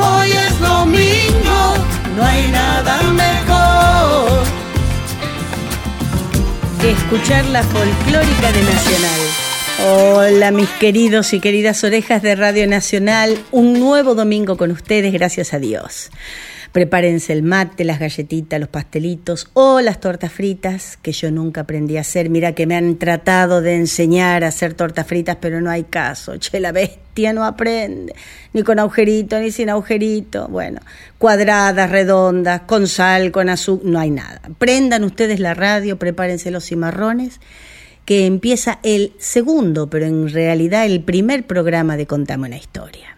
hoy es domingo. No hay nada mejor que escuchar la folclórica de Nacional. Hola mis queridos y queridas orejas de Radio Nacional, un nuevo domingo con ustedes, gracias a Dios. Prepárense el mate, las galletitas, los pastelitos o las tortas fritas, que yo nunca aprendí a hacer. Mira que me han tratado de enseñar a hacer tortas fritas, pero no hay caso. Che, la bestia no aprende. Ni con agujerito, ni sin agujerito. Bueno, cuadradas, redondas, con sal, con azúcar, no hay nada. Prendan ustedes la radio, prepárense los cimarrones que empieza el segundo, pero en realidad el primer programa de Contame una historia.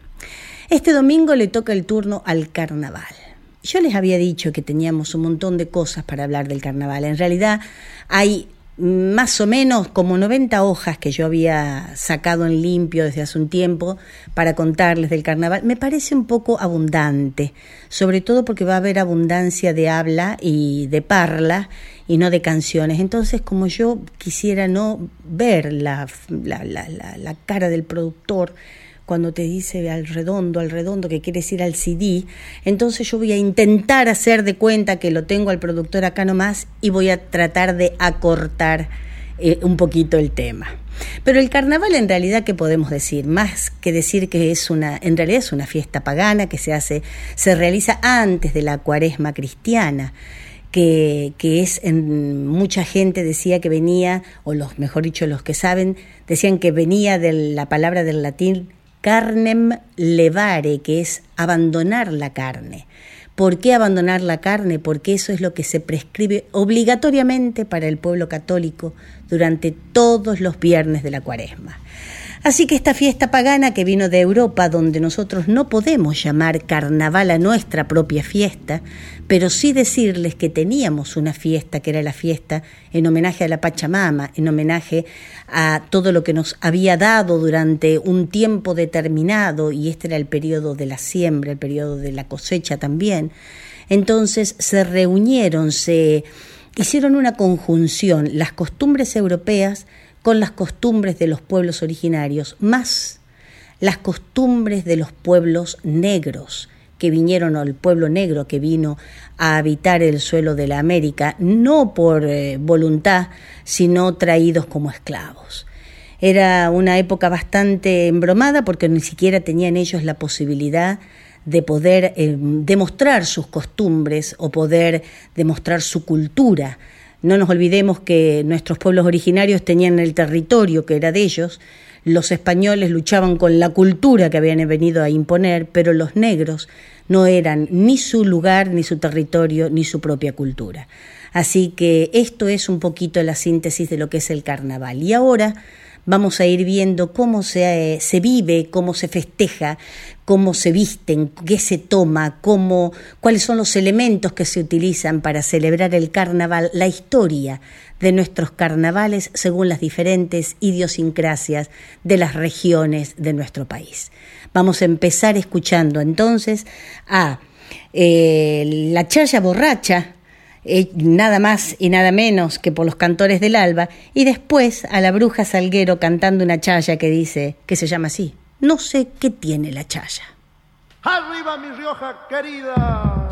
Este domingo le toca el turno al carnaval. Yo les había dicho que teníamos un montón de cosas para hablar del carnaval. En realidad hay más o menos como 90 hojas que yo había sacado en limpio desde hace un tiempo para contarles del carnaval. Me parece un poco abundante, sobre todo porque va a haber abundancia de habla y de parla y no de canciones. Entonces, como yo quisiera no ver la, la, la, la, la cara del productor, cuando te dice al redondo, al redondo, que quieres ir al CD, entonces yo voy a intentar hacer de cuenta que lo tengo al productor acá nomás y voy a tratar de acortar eh, un poquito el tema. Pero el carnaval en realidad, ¿qué podemos decir? Más que decir que es una, en realidad es una fiesta pagana que se hace, se realiza antes de la cuaresma cristiana. Que, que, es en, mucha gente decía que venía, o los mejor dicho, los que saben, decían que venía de la palabra del latín carnem levare, que es abandonar la carne. ¿Por qué abandonar la carne? Porque eso es lo que se prescribe obligatoriamente para el pueblo católico durante todos los viernes de la cuaresma. Así que esta fiesta pagana que vino de Europa, donde nosotros no podemos llamar carnaval a nuestra propia fiesta, pero sí decirles que teníamos una fiesta, que era la fiesta en homenaje a la Pachamama, en homenaje a todo lo que nos había dado durante un tiempo determinado, y este era el periodo de la siembra, el periodo de la cosecha también. Entonces se reunieron, se hicieron una conjunción, las costumbres europeas, con las costumbres de los pueblos originarios, más las costumbres de los pueblos negros que vinieron, o el pueblo negro que vino a habitar el suelo de la América, no por eh, voluntad, sino traídos como esclavos. Era una época bastante embromada porque ni siquiera tenían ellos la posibilidad de poder eh, demostrar sus costumbres o poder demostrar su cultura. No nos olvidemos que nuestros pueblos originarios tenían el territorio que era de ellos, los españoles luchaban con la cultura que habían venido a imponer, pero los negros no eran ni su lugar, ni su territorio, ni su propia cultura. Así que esto es un poquito la síntesis de lo que es el carnaval. Y ahora vamos a ir viendo cómo se, se vive, cómo se festeja, cómo se visten, qué se toma, cómo, cuáles son los elementos que se utilizan para celebrar el carnaval, la historia de nuestros carnavales según las diferentes idiosincrasias de las regiones de nuestro país. Vamos a empezar escuchando entonces a eh, la chaya borracha, eh, nada más y nada menos que por los cantores del alba, y después a la bruja Salguero cantando una chaya que dice, que se llama así, no sé qué tiene la chaya. ¡Arriba mi Rioja querida!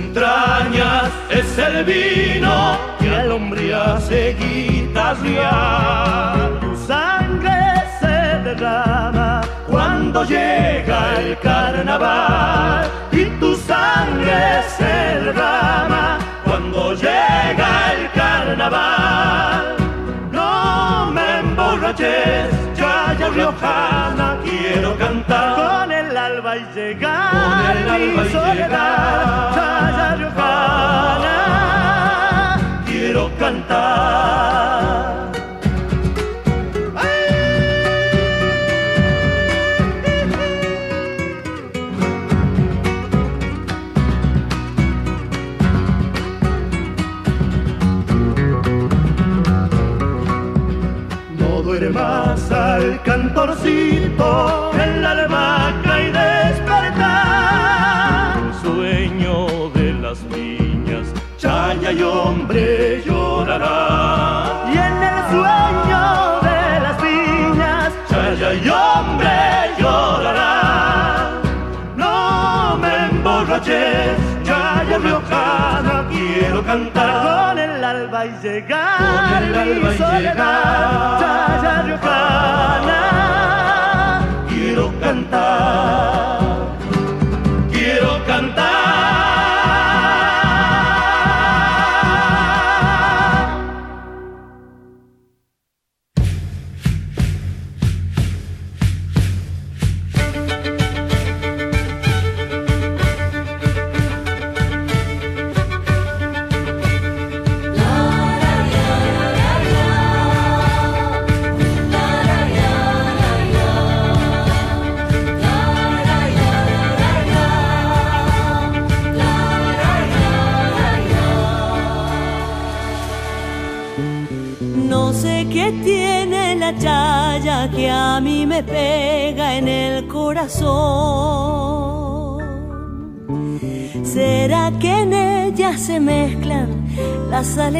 Entrañas es el vino que al hombre hace guitarrear. Tu sangre se derrama cuando llega el carnaval. Y tu sangre se derrama cuando llega el carnaval. No me emborraches, ya ya riojana, alba y llegar, y mi soledad, quiero cantar. Llegar, mi soledad. Chaya riojana. Quiero cantar,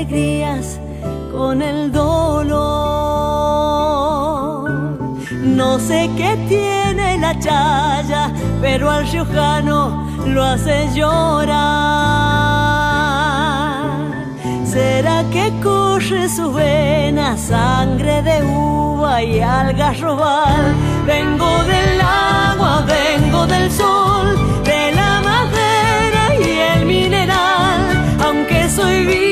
alegrías con el dolor? No sé qué tiene la chaya, pero al riojano lo hace llorar. ¿Será que corre su vena sangre de uva y algarrobal? Vengo del agua, vengo del sol, de la madera y el mineral. Aunque soy vino,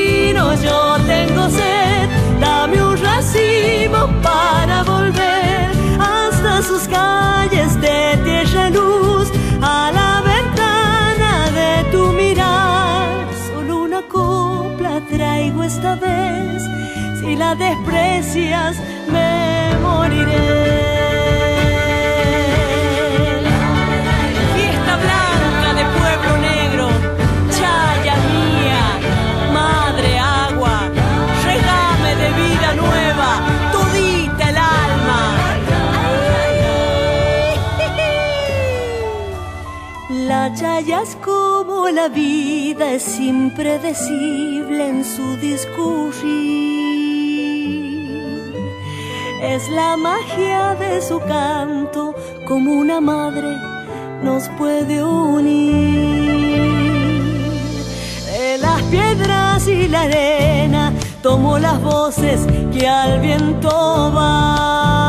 yo tengo sed. Dame un racimo para volver hasta sus calles de tierra luz, a la ventana de tu mirar. Solo una copla traigo esta vez. Si la desprecias, me moriré. Es como la vida, es impredecible en su discurrir. Es la magia de su canto, como una madre nos puede unir. De las piedras y la arena tomo las voces que al viento van.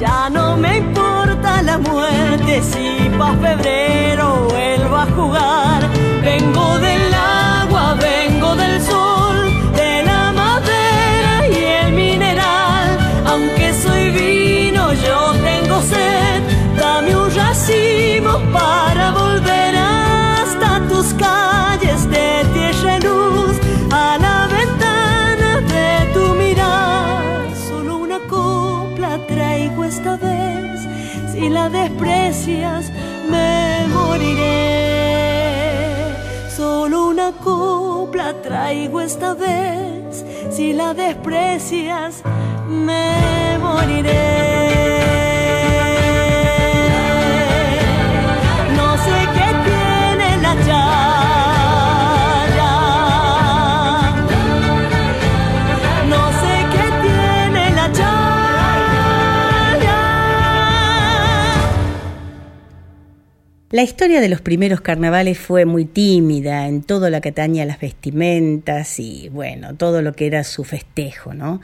Ya no me importa la muerte si febrero vuelvo a jugar. Vengo del agua, vengo del sol, de la madera y el mineral. Aunque soy vino, yo tengo sed. Dame un racimo para volver hasta tus calles de tierra y luz, a la ventana de tu mirar. Solo una copla traigo esta vez, si la desprecias moriré. Solo una copla traigo esta vez, si la desprecias me moriré. No sé qué tiene la chaya. La historia de los primeros carnavales fue muy tímida en todo lo que atañe a las vestimentas y bueno, todo lo que era su festejo, ¿no?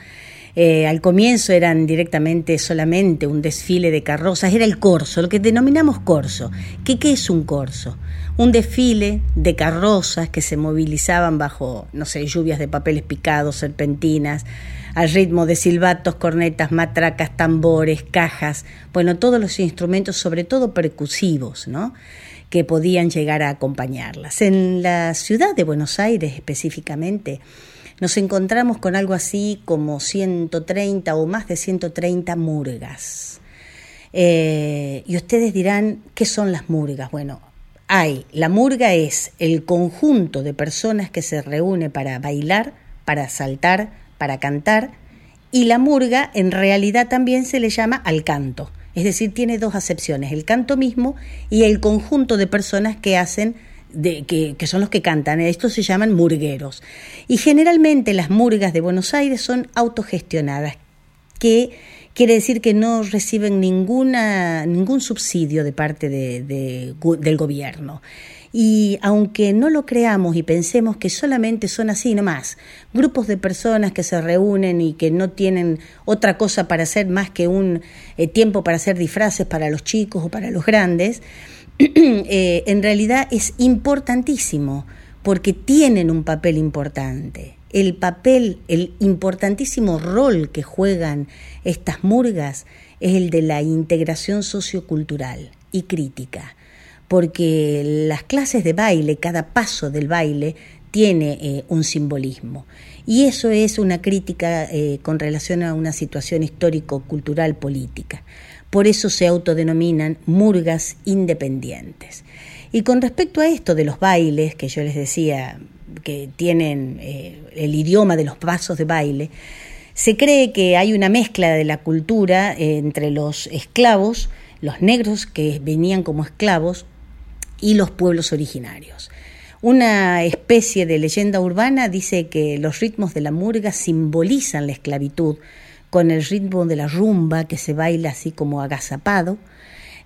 Eh, al comienzo eran directamente solamente un desfile de carrozas, era el corso, lo que denominamos corso. ¿Qué, ¿Qué es un corso? Un desfile de carrozas que se movilizaban bajo, no sé, lluvias de papeles picados, serpentinas, al ritmo de silbatos, cornetas, matracas, tambores, cajas, bueno, todos los instrumentos, sobre todo percusivos, ¿no? que podían llegar a acompañarlas. En la ciudad de Buenos Aires específicamente, nos encontramos con algo así como 130 o más de 130 murgas. Eh, y ustedes dirán, ¿qué son las murgas? Bueno, hay, la murga es el conjunto de personas que se reúne para bailar, para saltar, para cantar, y la murga en realidad también se le llama al canto. Es decir, tiene dos acepciones, el canto mismo y el conjunto de personas que hacen de, que, son los que cantan. Estos se llaman murgueros. Y generalmente las murgas de Buenos Aires son autogestionadas, que quiere decir que no reciben ninguna, ningún subsidio de parte de, de, del gobierno. Y aunque no lo creamos y pensemos que solamente son así nomás, grupos de personas que se reúnen y que no tienen otra cosa para hacer más que un eh, tiempo para hacer disfraces para los chicos o para los grandes, eh, en realidad es importantísimo porque tienen un papel importante. El papel, el importantísimo rol que juegan estas murgas es el de la integración sociocultural y crítica, porque las clases de baile, cada paso del baile, tiene eh, un simbolismo. Y eso es una crítica eh, con relación a una situación histórico-cultural política. Por eso se autodenominan murgas independientes. Y con respecto a esto de los bailes, que yo les decía que tienen eh, el idioma de los pasos de baile, se cree que hay una mezcla de la cultura entre los esclavos, los negros que venían como esclavos, y los pueblos originarios. Una especie de leyenda urbana dice que los ritmos de la murga simbolizan la esclavitud, con el ritmo de la rumba que se baila así como agazapado.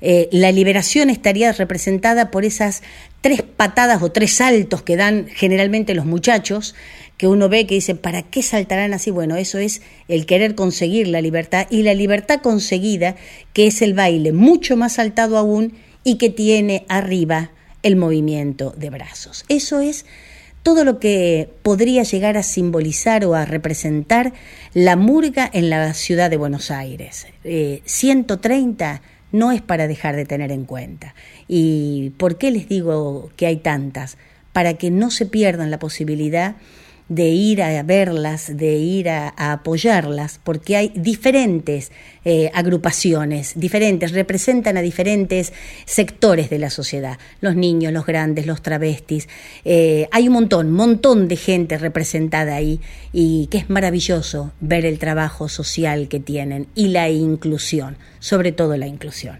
Eh, la liberación estaría representada por esas tres patadas o tres saltos que dan generalmente los muchachos, que uno ve que dice, ¿para qué saltarán así? Bueno, eso es el querer conseguir la libertad y la libertad conseguida, que es el baile mucho más saltado aún y que tiene arriba el movimiento de brazos. Eso es todo lo que podría llegar a simbolizar o a representar la murga en la ciudad de Buenos Aires. 130 eh, no es para dejar de tener en cuenta. ¿Y por qué les digo que hay tantas? Para que no se pierdan la posibilidad de ir a verlas, de ir a, apoyarlas, porque hay diferentes eh, agrupaciones, diferentes, representan a diferentes sectores de la sociedad, los niños, los grandes, los travestis, eh, hay un montón, montón de gente representada ahí y que es maravilloso ver el trabajo social que tienen y la inclusión, sobre todo la inclusión.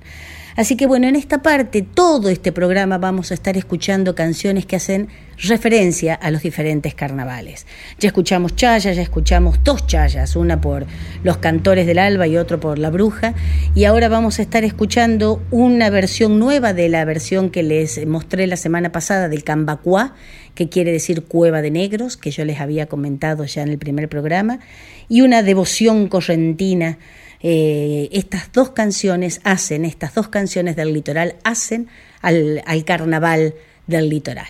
Así que bueno, en esta parte, todo este programa vamos a estar escuchando canciones que hacen referencia a los diferentes carnavales. Ya escuchamos chayas, ya escuchamos dos chayas, una por los cantores del alba y otro por la bruja, y ahora vamos a estar escuchando una versión nueva de la versión que les mostré la semana pasada del Cambacuá, que quiere decir cueva de negros, que yo les había comentado ya en el primer programa, y una devoción correntina eh, estas dos canciones hacen, estas dos canciones del litoral hacen al, al carnaval del litoral.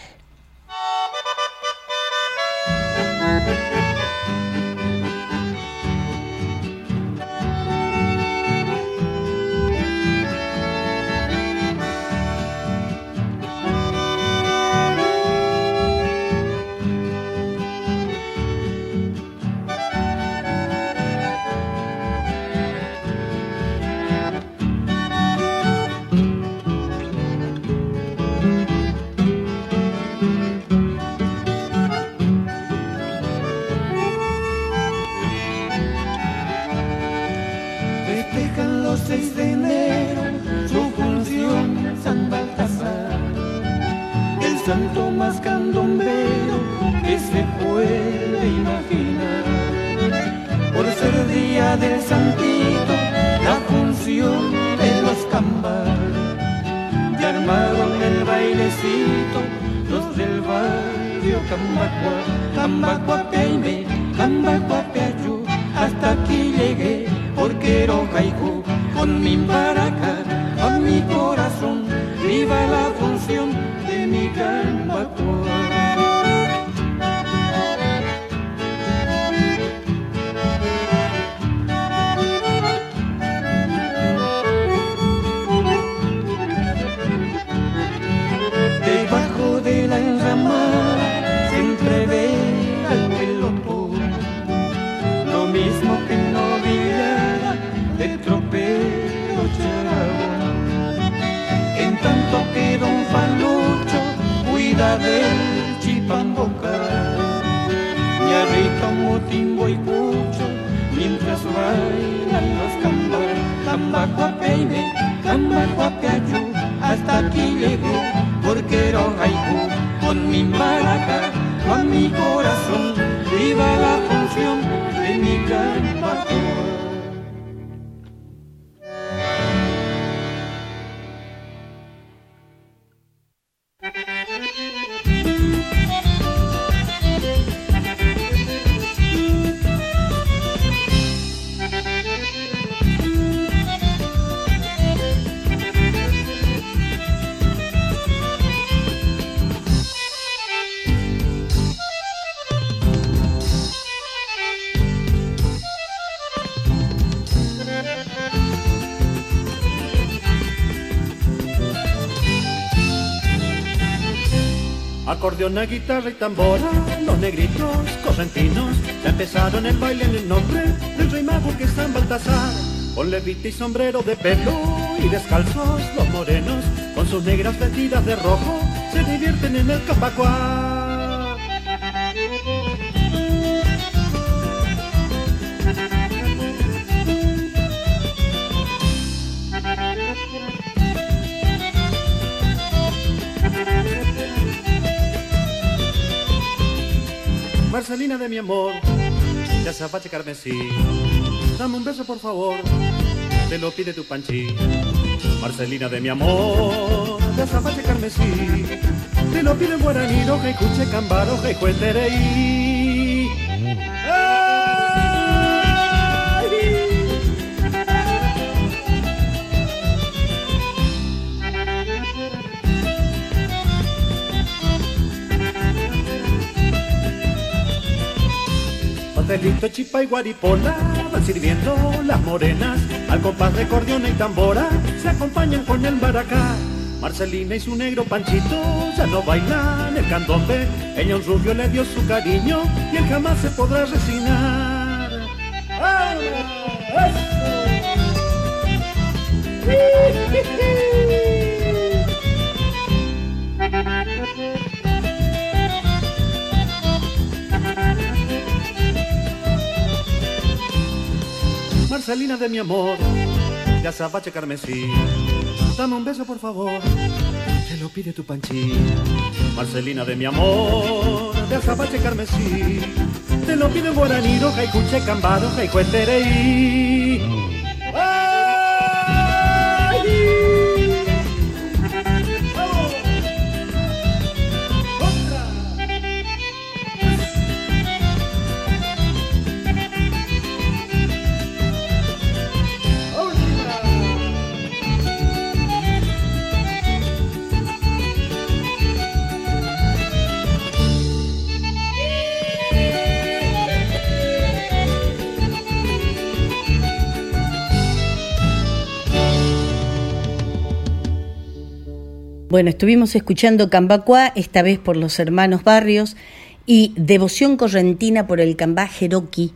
Corazón, viva la función de mi canto. Acordeona, guitarra y tambora, los negritos correntinos ya empezaron el baile en el nombre del rey mago que es San Baltasar. Con levita y sombrero de pelo y descalzos los morenos, con sus negras vestidas de rojo, se divierten en el capacuá. Marcelina de mi amor, ya zapache carmesí, dame un beso por favor, te lo pide tu panchi. Marcelina de mi amor, ya zapache carmesí, te lo pide guaraní, roja y cuche, cambaro, y cuetereí. Pastelito, chipa y guaripola van sirviendo las morenas al compás de cordiona y tambora se acompañan con el maracá. Marcelina y su negro Panchito ya no bailan el candombe. Ella un rubio le dio su cariño y él jamás se podrá resignar. Marcelina de mi amor, ya sabache carmesí, dame un beso por favor, te lo pide tu panchi. Marcelina de mi amor, ya sabache carmesí, te lo pide guaraní, roja y cuche, cambado, y Bueno, estuvimos escuchando Cambacuá, esta vez por los hermanos Barrios, y Devoción Correntina por el Cambá Jeroqui,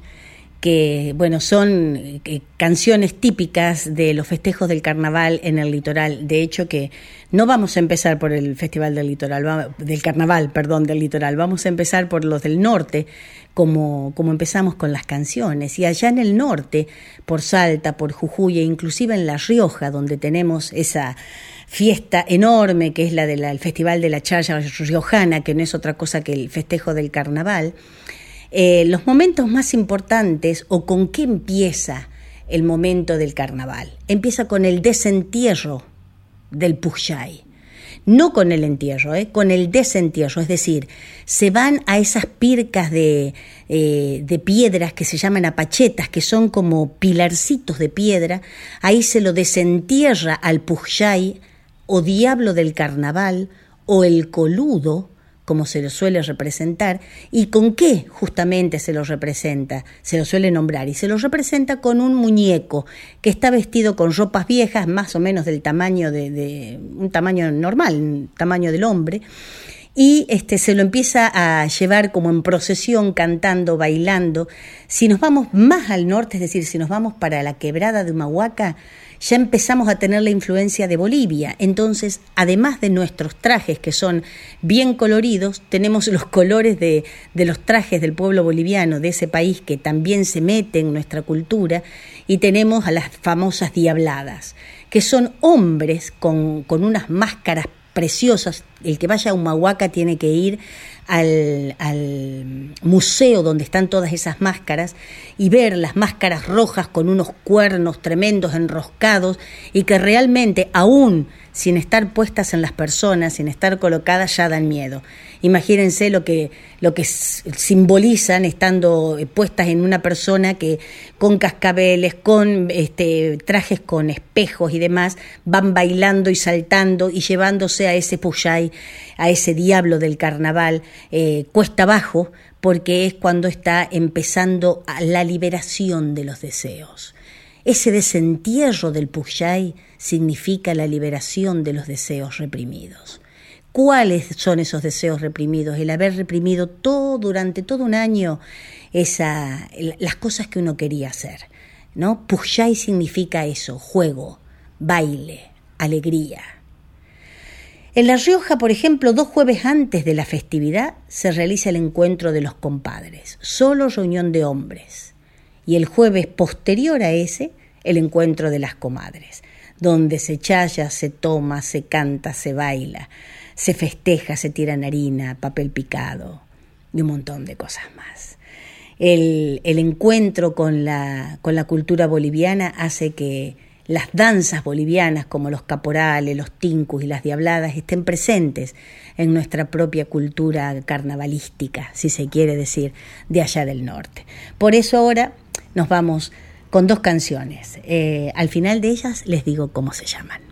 que bueno, son eh, canciones típicas de los festejos del carnaval en el litoral. De hecho, que no vamos a empezar por el Festival del Litoral, del Carnaval, perdón, del Litoral, vamos a empezar por los del norte, como, como empezamos con las canciones. Y allá en el norte, por Salta, por Jujuy e inclusive en La Rioja, donde tenemos esa fiesta enorme que es la del Festival de la Chaya Riojana, que no es otra cosa que el festejo del carnaval, eh, los momentos más importantes o con qué empieza el momento del carnaval. Empieza con el desentierro del Pujay. No con el entierro, eh, con el desentierro, es decir, se van a esas pircas de, eh, de piedras que se llaman apachetas, que son como pilarcitos de piedra, ahí se lo desentierra al Pujay o diablo del carnaval o el coludo, como se lo suele representar, y con qué justamente se lo representa, se lo suele nombrar, y se lo representa con un muñeco que está vestido con ropas viejas, más o menos del tamaño de, un tamaño normal, tamaño del hombre, y este, se lo empieza a llevar como en procesión, cantando, bailando. Si nos vamos más al norte, es decir, si nos vamos para la quebrada de Humahuaca, ya empezamos a tener la influencia de Bolivia. Entonces, además de nuestros trajes, que son bien coloridos, tenemos los colores de, de, los trajes del pueblo boliviano, de ese país que también se mete en nuestra cultura, y tenemos a las famosas diabladas, que son hombres con, con unas máscaras preciosas. El que vaya a Humahuaca tiene que ir al, al, museo donde están todas esas máscaras y ver las máscaras rojas con unos cuernos tremendos enroscados y que realmente aún sin estar puestas en las personas, sin estar colocadas, ya dan miedo. Imagínense lo que, lo que simbolizan estando puestas en una persona que con cascabeles, con este, trajes con espejos y demás, van bailando y saltando y llevándose a ese puyay, a ese diablo del carnaval, eh, cuesta abajo, porque es cuando está empezando la liberación de los deseos. Ese desentierro del puyay significa la liberación de los deseos reprimidos. ¿Cuáles son esos deseos reprimidos? El haber reprimido todo durante todo un año esa, las cosas que uno quería hacer. ¿no? Puyay significa eso, juego, baile, alegría. En La Rioja, por ejemplo, dos jueves antes de la festividad se realiza el encuentro de los compadres, solo reunión de hombres. Y el jueves posterior a ese, el encuentro de las comadres donde se chaya, se toma, se canta, se baila, se festeja, se tira harina, papel picado y un montón de cosas más. El, el encuentro con la, con la cultura boliviana hace que las danzas bolivianas como los caporales, los tincus y las diabladas estén presentes en nuestra propia cultura carnavalística, si se quiere decir, de allá del norte. Por eso ahora nos vamos con dos canciones. Eh, al final de ellas les digo cómo se llaman.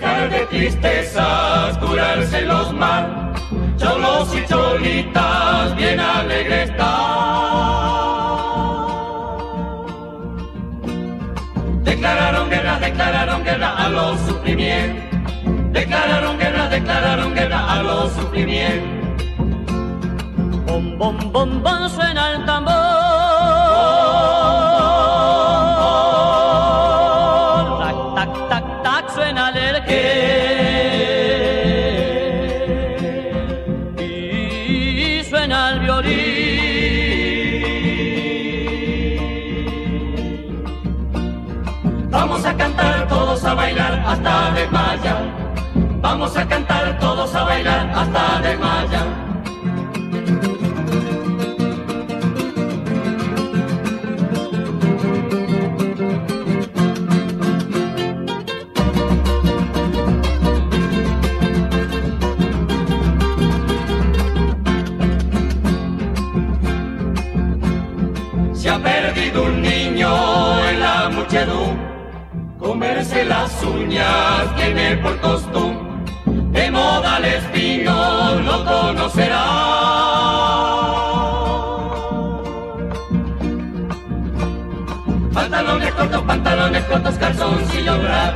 De tristezas, curarse los mal, cholos y cholitas, bien alegres Declararon guerra, declararon guerra a los sufrimientos. Declararon guerra, declararon guerra a los sufrimientos. Bom, bom, bom, bom, suena el tambor. Hasta desmayar. Vamos a cantar todos a bailar hasta desmayar. Se ha perdido un niño en la muchedumbre comerse las uñas tiene por costumbre, de modales finos lo conocerá. Pantalones cortos, pantalones cortos, calzoncillo rap.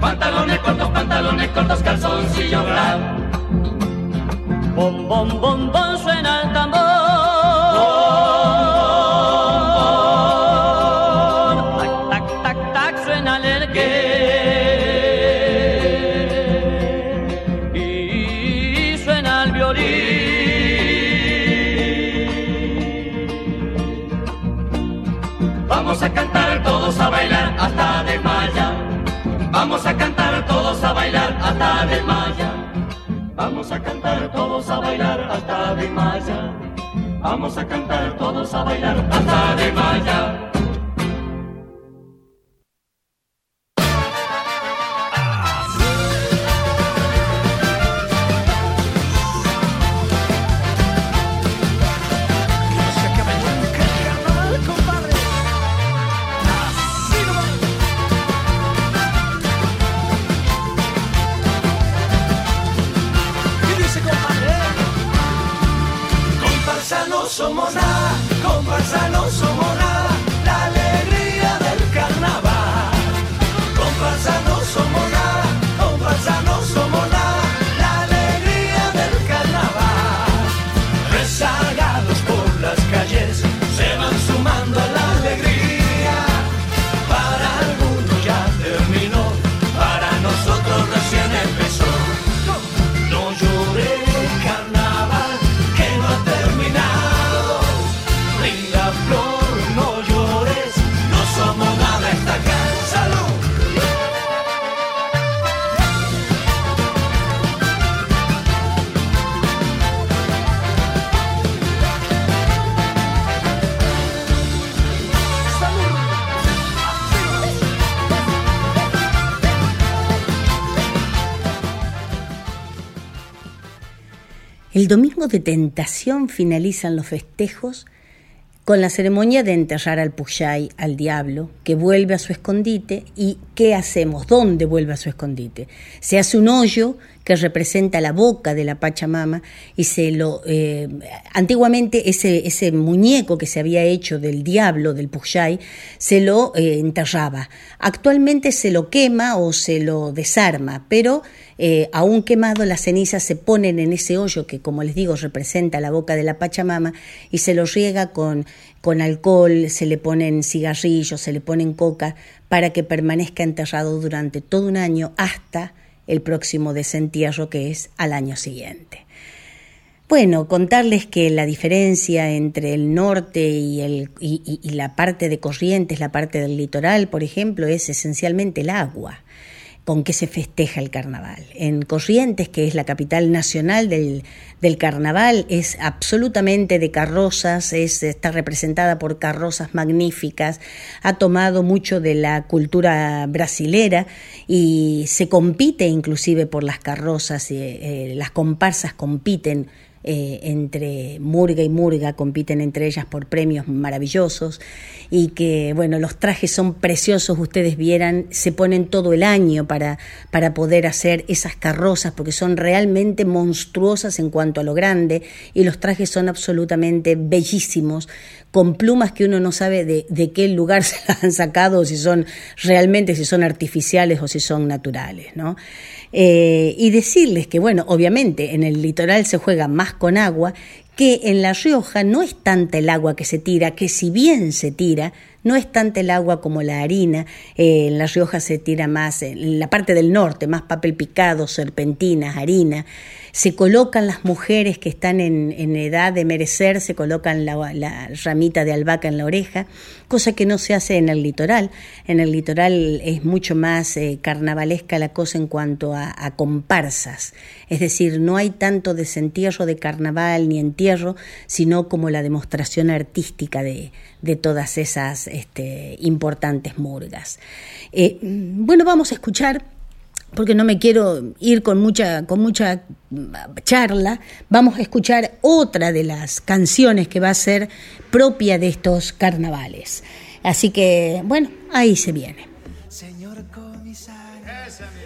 Pantalones cortos, pantalones cortos, calzoncillo rap. Bom, bom, bom, bom, suena el tambor. Maya. Vamos a cantar todos a bailar hasta de maya. Vamos a cantar todos a bailar hasta de maya. El domingo de tentación finalizan los festejos con la ceremonia de enterrar al Puyay, al diablo, que vuelve a su escondite. ¿Y qué hacemos? ¿Dónde vuelve a su escondite? Se hace un hoyo que representa la boca de la Pachamama y se lo eh, antiguamente ese, ese muñeco que se había hecho del diablo, del Puyay, se lo eh, enterraba. Actualmente se lo quema o se lo desarma, pero eh, aún quemado las cenizas se ponen en ese hoyo que como les digo representa la boca de la Pachamama y se lo riega con, con alcohol, se le ponen cigarrillos, se le ponen coca para que permanezca enterrado durante todo un año hasta el próximo desentierro que es al año siguiente. Bueno, contarles que la diferencia entre el norte y, y la parte de Corrientes, la parte del litoral, por ejemplo, es esencialmente el agua con que se festeja el carnaval. En Corrientes, que es la capital nacional del, del carnaval, es absolutamente de carrozas, es, está representada por carrozas magníficas, ha tomado mucho de la cultura brasilera y se compite inclusive por las carrozas, eh, eh, las comparsas compiten eh, entre Murga y Murga, compiten entre ellas por premios maravillosos y que, bueno, los trajes son preciosos, ustedes vieran, se ponen todo el año para, para poder hacer esas carrozas porque son realmente monstruosas en cuanto a lo grande y los trajes son absolutamente bellísimos, con plumas que uno no sabe de, de qué lugar se las han sacado, si son realmente, si son artificiales o si son naturales, ¿no? Eh, y decirles que, bueno, obviamente en el litoral se juega más con agua, que en La Rioja no es tanta el agua que se tira, que si bien se tira, no es tanta el agua como la harina, eh, en La Rioja se tira más, en la parte del norte, más papel picado, serpentinas, harina, se colocan las mujeres que están en, en edad de merecer, se colocan la, ramita de albahaca en la oreja, cosa que no se hace en el litoral. En el litoral es mucho más eh, carnavalesca la cosa en cuanto a, a, comparsas, es decir, no hay tanto desentierro de carnaval ni entierro, sino como la demostración artística de, de todas esas este, importantes murgas. Eh, bueno, vamos a escuchar porque no me quiero ir con mucha, con mucha charla, vamos a escuchar otra de las canciones que va a ser propia de estos carnavales. Así que, bueno, ahí se viene.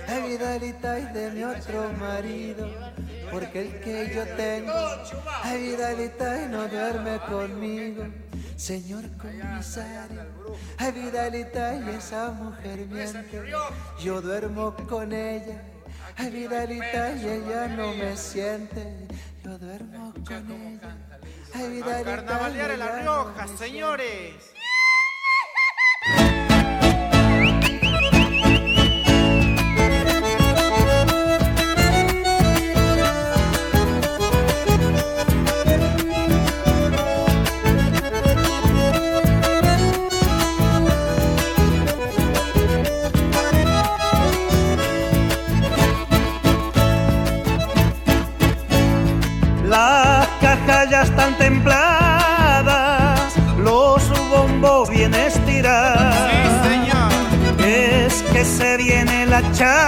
La Vidalita es de mi otro marido, porque el que yo tengo, la Vidalita y no duerme conmigo. Señor comisario, la Vidalita y esa mujer miente, yo duermo con ella. Ay, Vidalita, y ella no me siente. Yo duermo con ella. Ay, Vidalita, A carnavalear en La ella no Rioja, me señores. Viene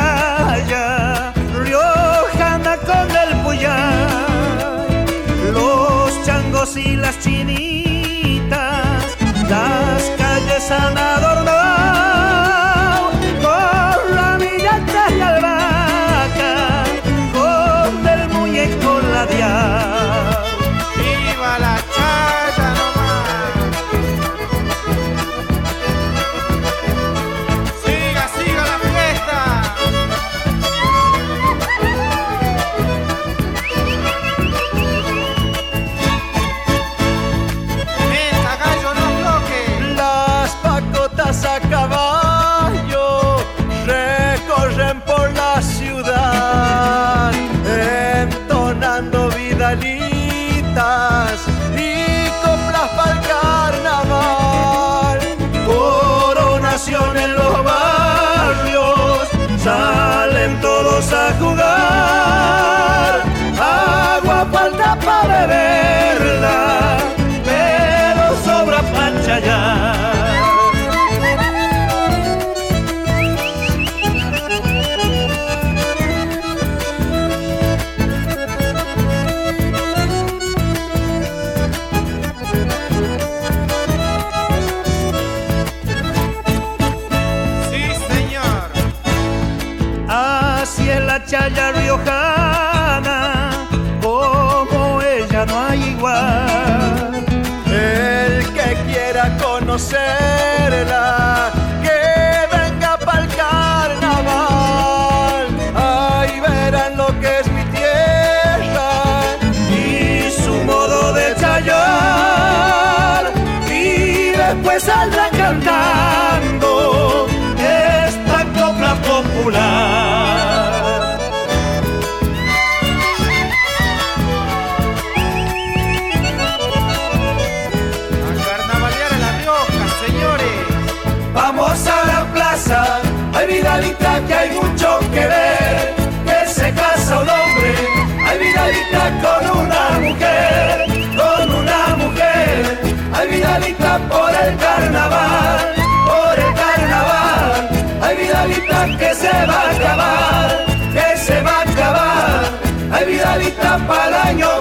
Vidalita con una mujer, con una mujer. Ay, Vidalita por el carnaval, por el carnaval. Ay, Vidalita que se va a acabar, que se va a acabar. Ay, Vidalita para el año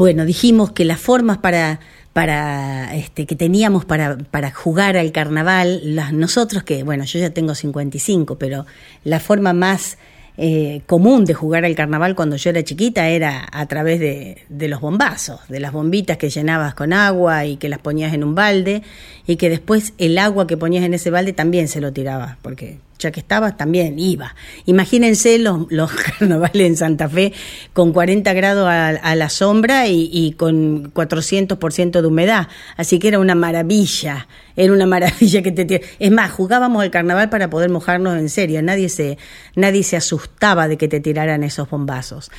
Bueno, dijimos que las formas para para este, que teníamos para, para jugar al carnaval, las, nosotros que, bueno, yo ya tengo 55, pero la forma más eh, común de jugar al carnaval cuando yo era chiquita era a través de, de los bombazos, de las bombitas que llenabas con agua y que las ponías en un balde y que después el agua que ponías en ese balde también se lo tiraba, porque ya que estaba, también iba. Imagínense los, los carnavales en Santa Fe con 40 grados a, la sombra y, y con 400% de humedad. Así que era una maravilla, era una maravilla que te... Es más, jugábamos al carnaval para poder mojarnos en serio. Nadie se, nadie se asustaba de que te tiraran esos bombazos.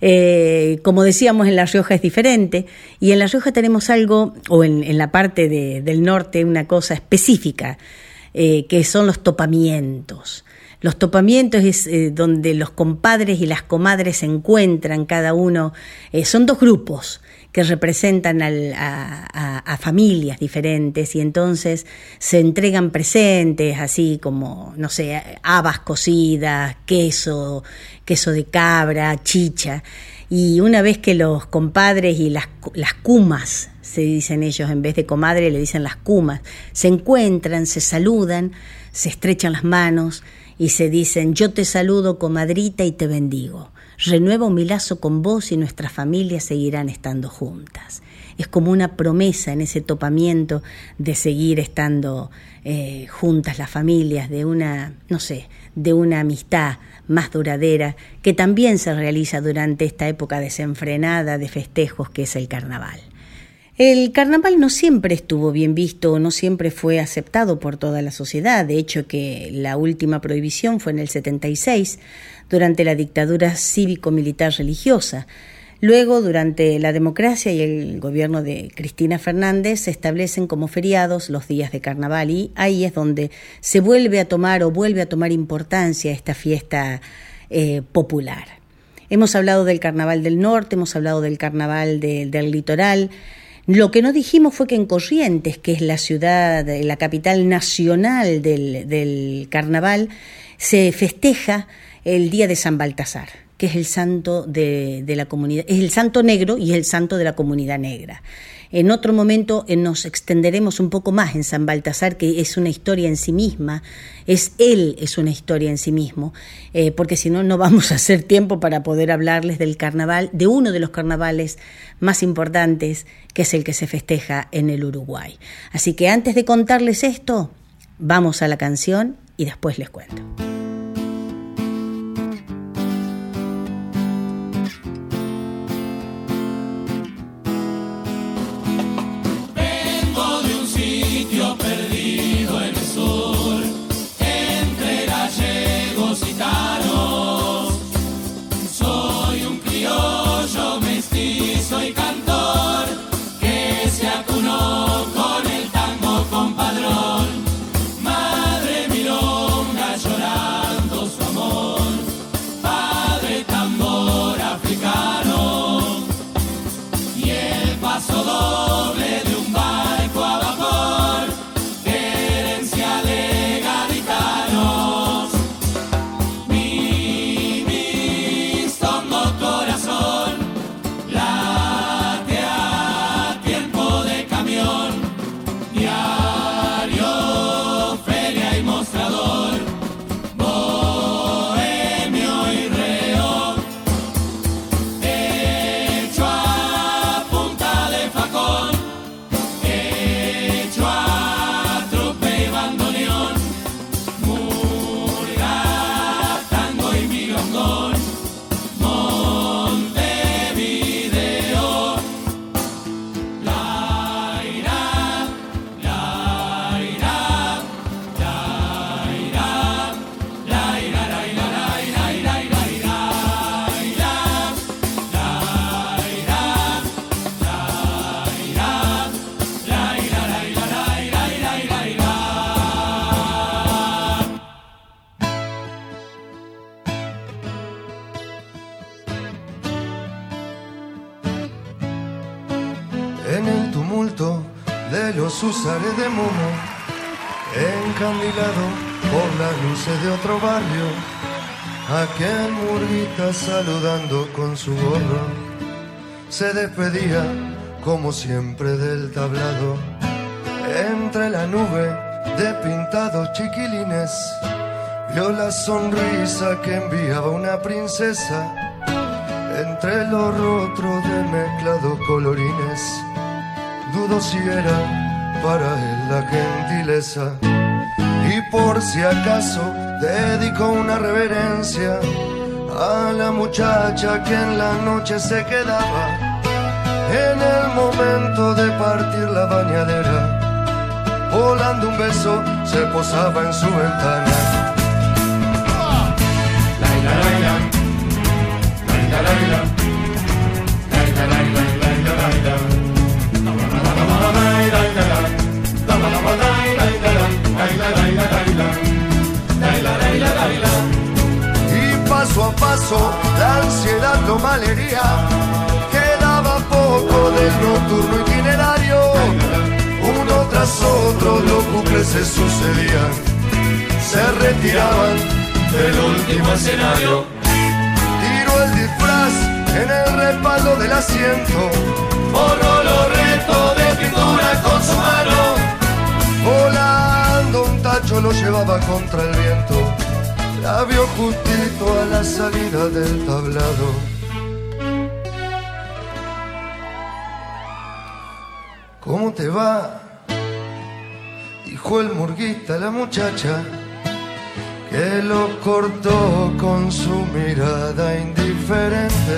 Eh, como decíamos, en La Rioja es diferente y en La Rioja tenemos algo, o en, en la parte de- del norte, una cosa específica eh, que son los topamientos. Los topamientos es eh, donde los compadres y las comadres se encuentran, cada uno, eh, son dos grupos que representan a- a familias diferentes y entonces se entregan presentes, así como, no sé, habas cocidas, queso, queso de cabra, chicha. Y una vez que los compadres y las, las cumas, se dicen ellos, en vez de comadre le dicen las cumas, se encuentran, se saludan, se estrechan las manos y se dicen, yo te saludo comadrita y te bendigo. Renuevo mi lazo con vos y nuestras familias seguirán estando juntas. Es como una promesa en ese topamiento de seguir estando eh, juntas las familias, de una, no sé, de una amistad más duradera que también se realiza durante esta época desenfrenada de festejos que es el carnaval. El carnaval no siempre estuvo bien visto, no siempre fue aceptado por toda la sociedad. De hecho, que la última prohibición fue en el 76, durante la dictadura cívico-militar religiosa. Luego, durante la democracia y el gobierno de Cristina Fernández, se establecen como feriados los días de carnaval y ahí es donde se vuelve a tomar o vuelve a tomar importancia esta fiesta eh, popular. Hemos hablado del carnaval del norte, hemos hablado del carnaval de- del litoral. Lo que no dijimos fue que en Corrientes, que es la ciudad, la capital nacional del, del carnaval, se festeja el día de San Baltasar, que es el santo de, de la comunidad, es el santo negro y es el santo de la comunidad negra. En otro momento eh, nos extenderemos un poco más en San Baltasar, que es una historia en sí misma, es él es una historia en sí mismo, eh, porque si no, no vamos a hacer tiempo para poder hablarles del carnaval, de uno de los carnavales más importantes, que es el que se festeja en el Uruguay. Así que antes de contarles esto, vamos a la canción y después les cuento. Se despedía como siempre del tablado. Entre la nube de pintados chiquilines, vio la sonrisa que enviaba una princesa. Entre los rostros de mezclados colorines, dudo si era para él la gentileza. Y por si acaso dedico una reverencia a la muchacha que en la noche se quedaba en el momento de partir la bañadera. Volando un beso se posaba en su ventana. Y paso a paso la ansiedad malería. Del nocturno itinerario. Uno tras otro los bucles se sucedían. Se retiraban del último escenario. Tiró el disfraz en el respaldo del asiento. Borró los restos de pintura con su mano. Volando un tacho lo llevaba contra el viento. La vio justito a la salida del tablado. ¿Cómo te va? Dijo el murguista a la muchacha que lo cortó con su mirada indiferente.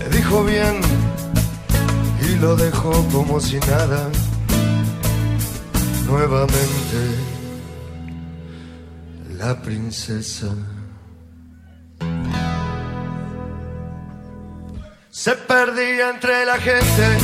Le dijo bien y lo dejó como si nada. Nuevamente la princesa se perdía entre la gente.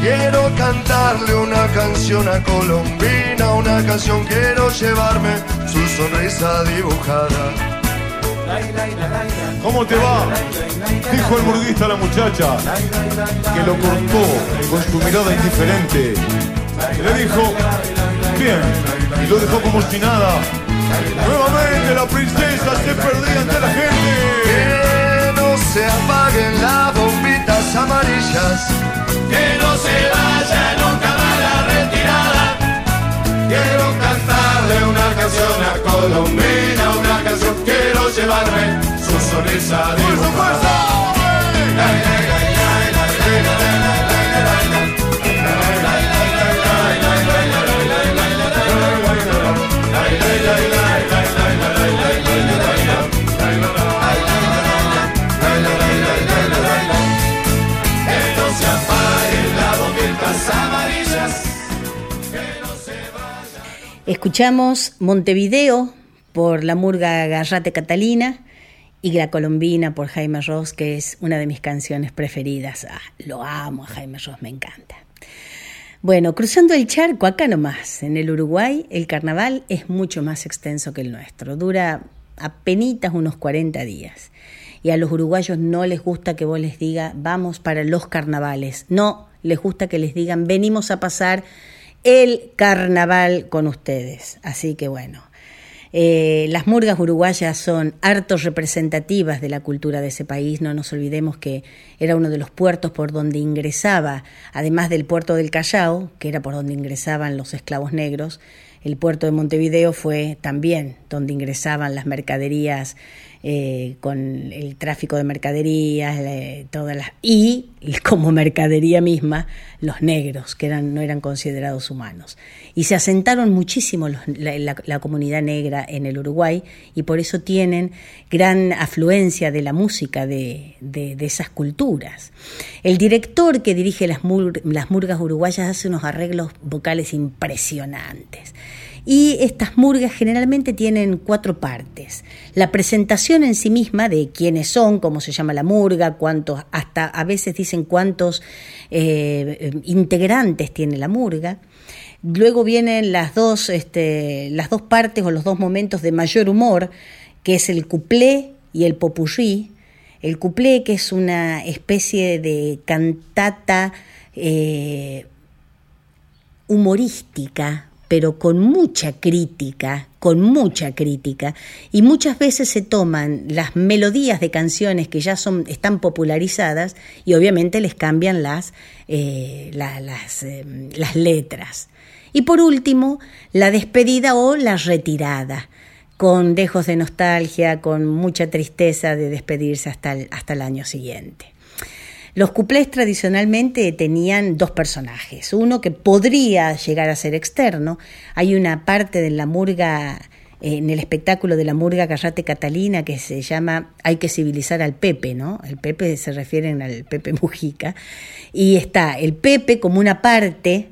Quiero cantarle una canción a Colombina, una canción quiero llevarme su sonrisa dibujada. ¿Cómo te va? Dijo el burguista a la muchacha, que lo cortó con su mirada indiferente. Le dijo, bien, y lo dejó como si nada. Nuevamente la princesa se perdía ante la gente. Se apaguen las bombitas amarillas. Que no se vaya nunca más la retirada. Quiero cantarle una canción a Colombina, una canción quiero llevarme su sonrisa dibujada. Escuchamos Montevideo por la murga Garrate Catalina y La Colombina por Jaime Ross, que es una de mis canciones preferidas. Ah, lo amo a Jaime Ross, me encanta. Bueno, cruzando el charco, acá nomás, en el Uruguay, el carnaval es mucho más extenso que el nuestro. Dura apenas unos 40 días. Y a los uruguayos no les gusta que vos les diga, vamos para los carnavales. No, les gusta que les digan, venimos a pasar el carnaval con ustedes. Así que bueno, eh, las murgas uruguayas son hartos representativas de la cultura de ese país. No nos olvidemos que era uno de los puertos por donde ingresaba, además del puerto del Callao, que era por donde ingresaban los esclavos negros, el puerto de Montevideo fue también donde ingresaban las mercaderías eh, con el tráfico de mercaderías, todas las y como mercadería misma los negros que eran no eran considerados humanos y se asentaron muchísimo la, comunidad negra en el Uruguay y por eso tienen gran afluencia de la música de, de, esas culturas. El director que dirige las, las murgas uruguayas hace unos arreglos vocales impresionantes Y estas murgas generalmente tienen cuatro partes. La presentación en sí misma de quiénes son, cómo se llama la murga, cuántos, hasta a veces dicen cuántos eh, integrantes tiene la murga. Luego vienen las dos, este, las dos partes o los dos momentos de mayor humor, que es el cuplé y el popurrí. El cuplé, que es una especie de cantata eh, humorística, pero con mucha crítica, con mucha crítica, y muchas veces se toman las melodías de canciones que ya son, están popularizadas y obviamente les cambian las, eh, las, eh, las letras. Y por último, la despedida o la retirada, con dejos de nostalgia, con mucha tristeza de despedirse hasta el, hasta el año siguiente. Los cuplés tradicionalmente tenían dos personajes, uno que podría llegar a ser externo, hay una parte de la murga, en el espectáculo de la murga Carrate Catalina que se llama Hay que civilizar al Pepe, ¿no? El Pepe se refieren al Pepe Mujica, y está el Pepe como una parte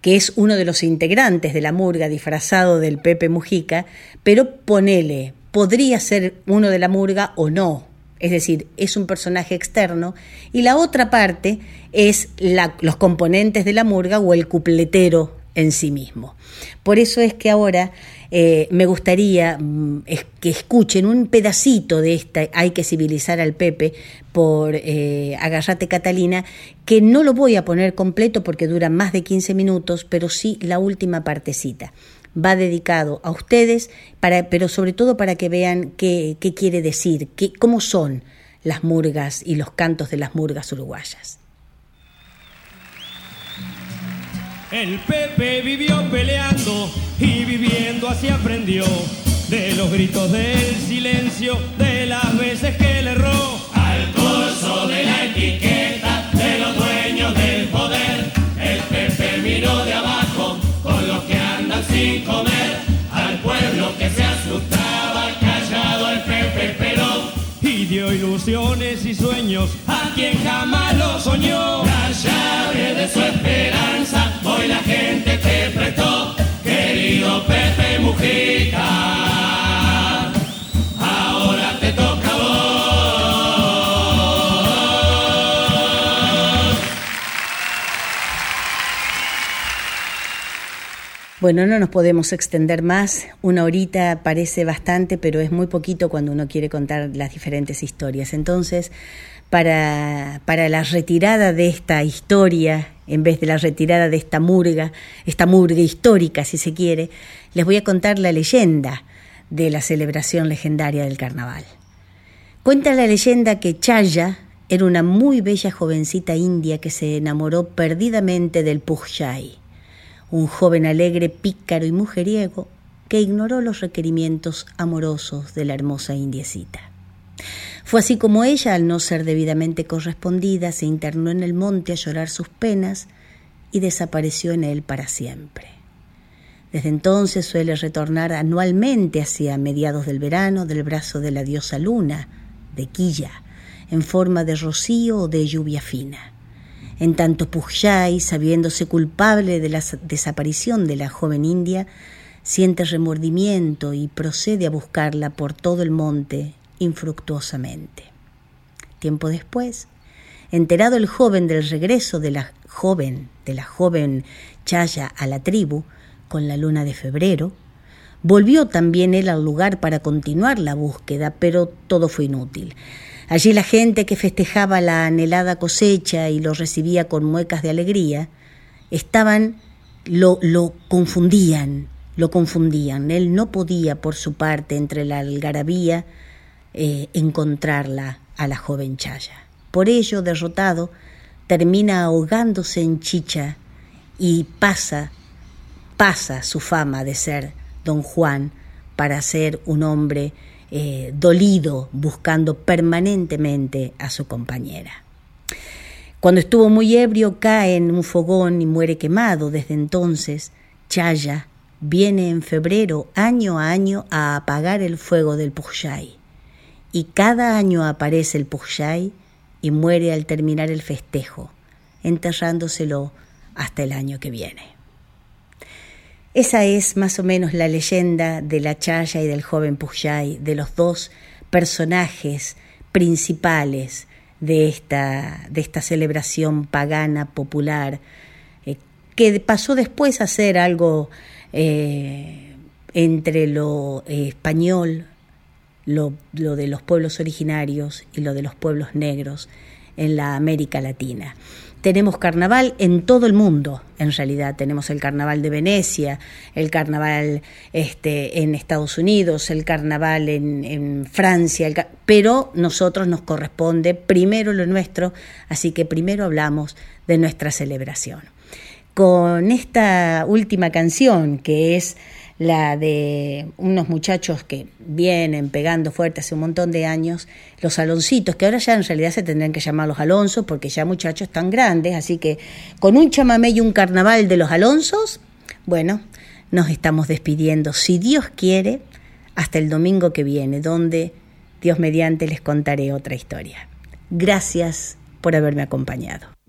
que es uno de los integrantes de la murga disfrazado del Pepe Mujica, pero ponele, podría ser uno de la murga o no, es decir, es un personaje externo, y la otra parte es los componentes de la murga o el cupletero en sí mismo. Por eso es que ahora eh, me gustaría mm, que escuchen un pedacito de esta Hay que civilizar al Pepe por eh, Agarrate Catalina, que no lo voy a poner completo porque dura más de 15 minutos, pero sí la última partecita va dedicado a ustedes, para, pero sobre todo para que vean qué, qué quiere decir, qué, cómo son las murgas y los cantos de las murgas uruguayas. El Pepe vivió peleando y viviendo así aprendió de los gritos del silencio, de las veces que le erró. Al curso de la etiqueta ilusiones y sueños a quien jamás lo soñó. La llave de su esperanza, hoy la gente te prestó, querido Pepe Mujica. Bueno, no nos podemos extender más. Una horita parece bastante, pero es muy poquito cuando uno quiere contar las diferentes historias. Entonces, para, para la retirada de esta historia, en vez de la retirada de esta murga, esta murga histórica, si se quiere, les voy a contar la leyenda de la celebración legendaria del carnaval. Cuenta la leyenda que Chaya era una muy bella jovencita india que se enamoró perdidamente del Pujay, un joven alegre, pícaro y mujeriego que ignoró los requerimientos amorosos de la hermosa indiecita. Fue así como ella, al no ser debidamente correspondida, se internó en el monte a llorar sus penas y desapareció en él para siempre. Desde entonces suele retornar anualmente hacia mediados del verano del brazo de la diosa luna, de Quilla, en forma de rocío o de lluvia fina. En tanto Pujay, sabiéndose culpable de la desaparición de la joven india, siente remordimiento y procede a buscarla por todo el monte infructuosamente. Tiempo después, enterado el joven del regreso de la joven, de la joven Chaya a la tribu, con la luna de febrero, volvió también él al lugar para continuar la búsqueda, pero todo fue inútil. Allí la gente que festejaba la anhelada cosecha y lo recibía con muecas de alegría, estaban, lo, lo confundían, lo confundían. Él no podía, por su parte, entre la algarabía, eh, encontrarla a la joven Chaya. Por ello, derrotado, termina ahogándose en chicha y pasa, pasa su fama de ser don Juan para ser un hombre eh, dolido buscando permanentemente a su compañera. Cuando estuvo muy ebrio cae en un fogón y muere quemado. Desde entonces, Chaya viene en febrero año a año a apagar el fuego del Pujay. Y cada año aparece el Pujay y muere al terminar el festejo, enterrándoselo hasta el año que viene. Esa es más o menos la leyenda de la Chaya y del joven Pujay, de los dos personajes principales de esta, de esta celebración pagana popular, eh, que pasó después a ser algo eh, entre lo eh, español, lo, lo de los pueblos originarios y lo de los pueblos negros en la América Latina tenemos carnaval en todo el mundo, en realidad. Tenemos el carnaval de Venecia, el carnaval este, en Estados Unidos, el carnaval en, Francia, el pero nosotros nos corresponde primero lo nuestro, así que primero hablamos de nuestra celebración. Con esta última canción, que es la de unos muchachos que vienen pegando fuerte hace un montón de años, los aloncitos, que ahora ya en realidad se tendrían que llamar los alonsos porque ya muchachos tan grandes, así que con un chamamé y un carnaval de los alonsos, bueno, nos estamos despidiendo, si Dios quiere, hasta el domingo que viene, donde Dios mediante les contaré otra historia. Gracias por haberme acompañado.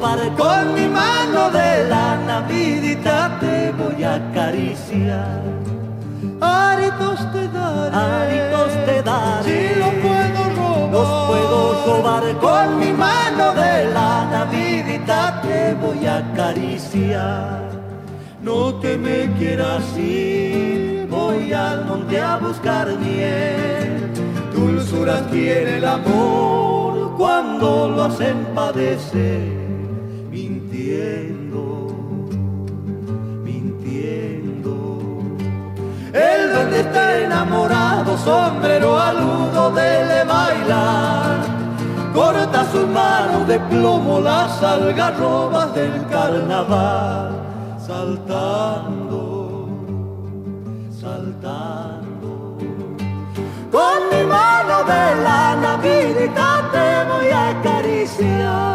Con mi mano de la Navidad te voy a acariciar. Aritos te daré, aritos te daré. Si no puedo robar, los puedo robar con mi mano de la Navidad te voy a acariciar. No te me quieras ir, voy al monte a buscar miel. Dulzura tiene el amor cuando lo hacen padecer, el duende está enamorado, sombrero aludo dele bailar. Corta sus manos de plomo las algarrobas del carnaval, saltando, saltando. Con mi mano de la Navidad te voy a acariciar.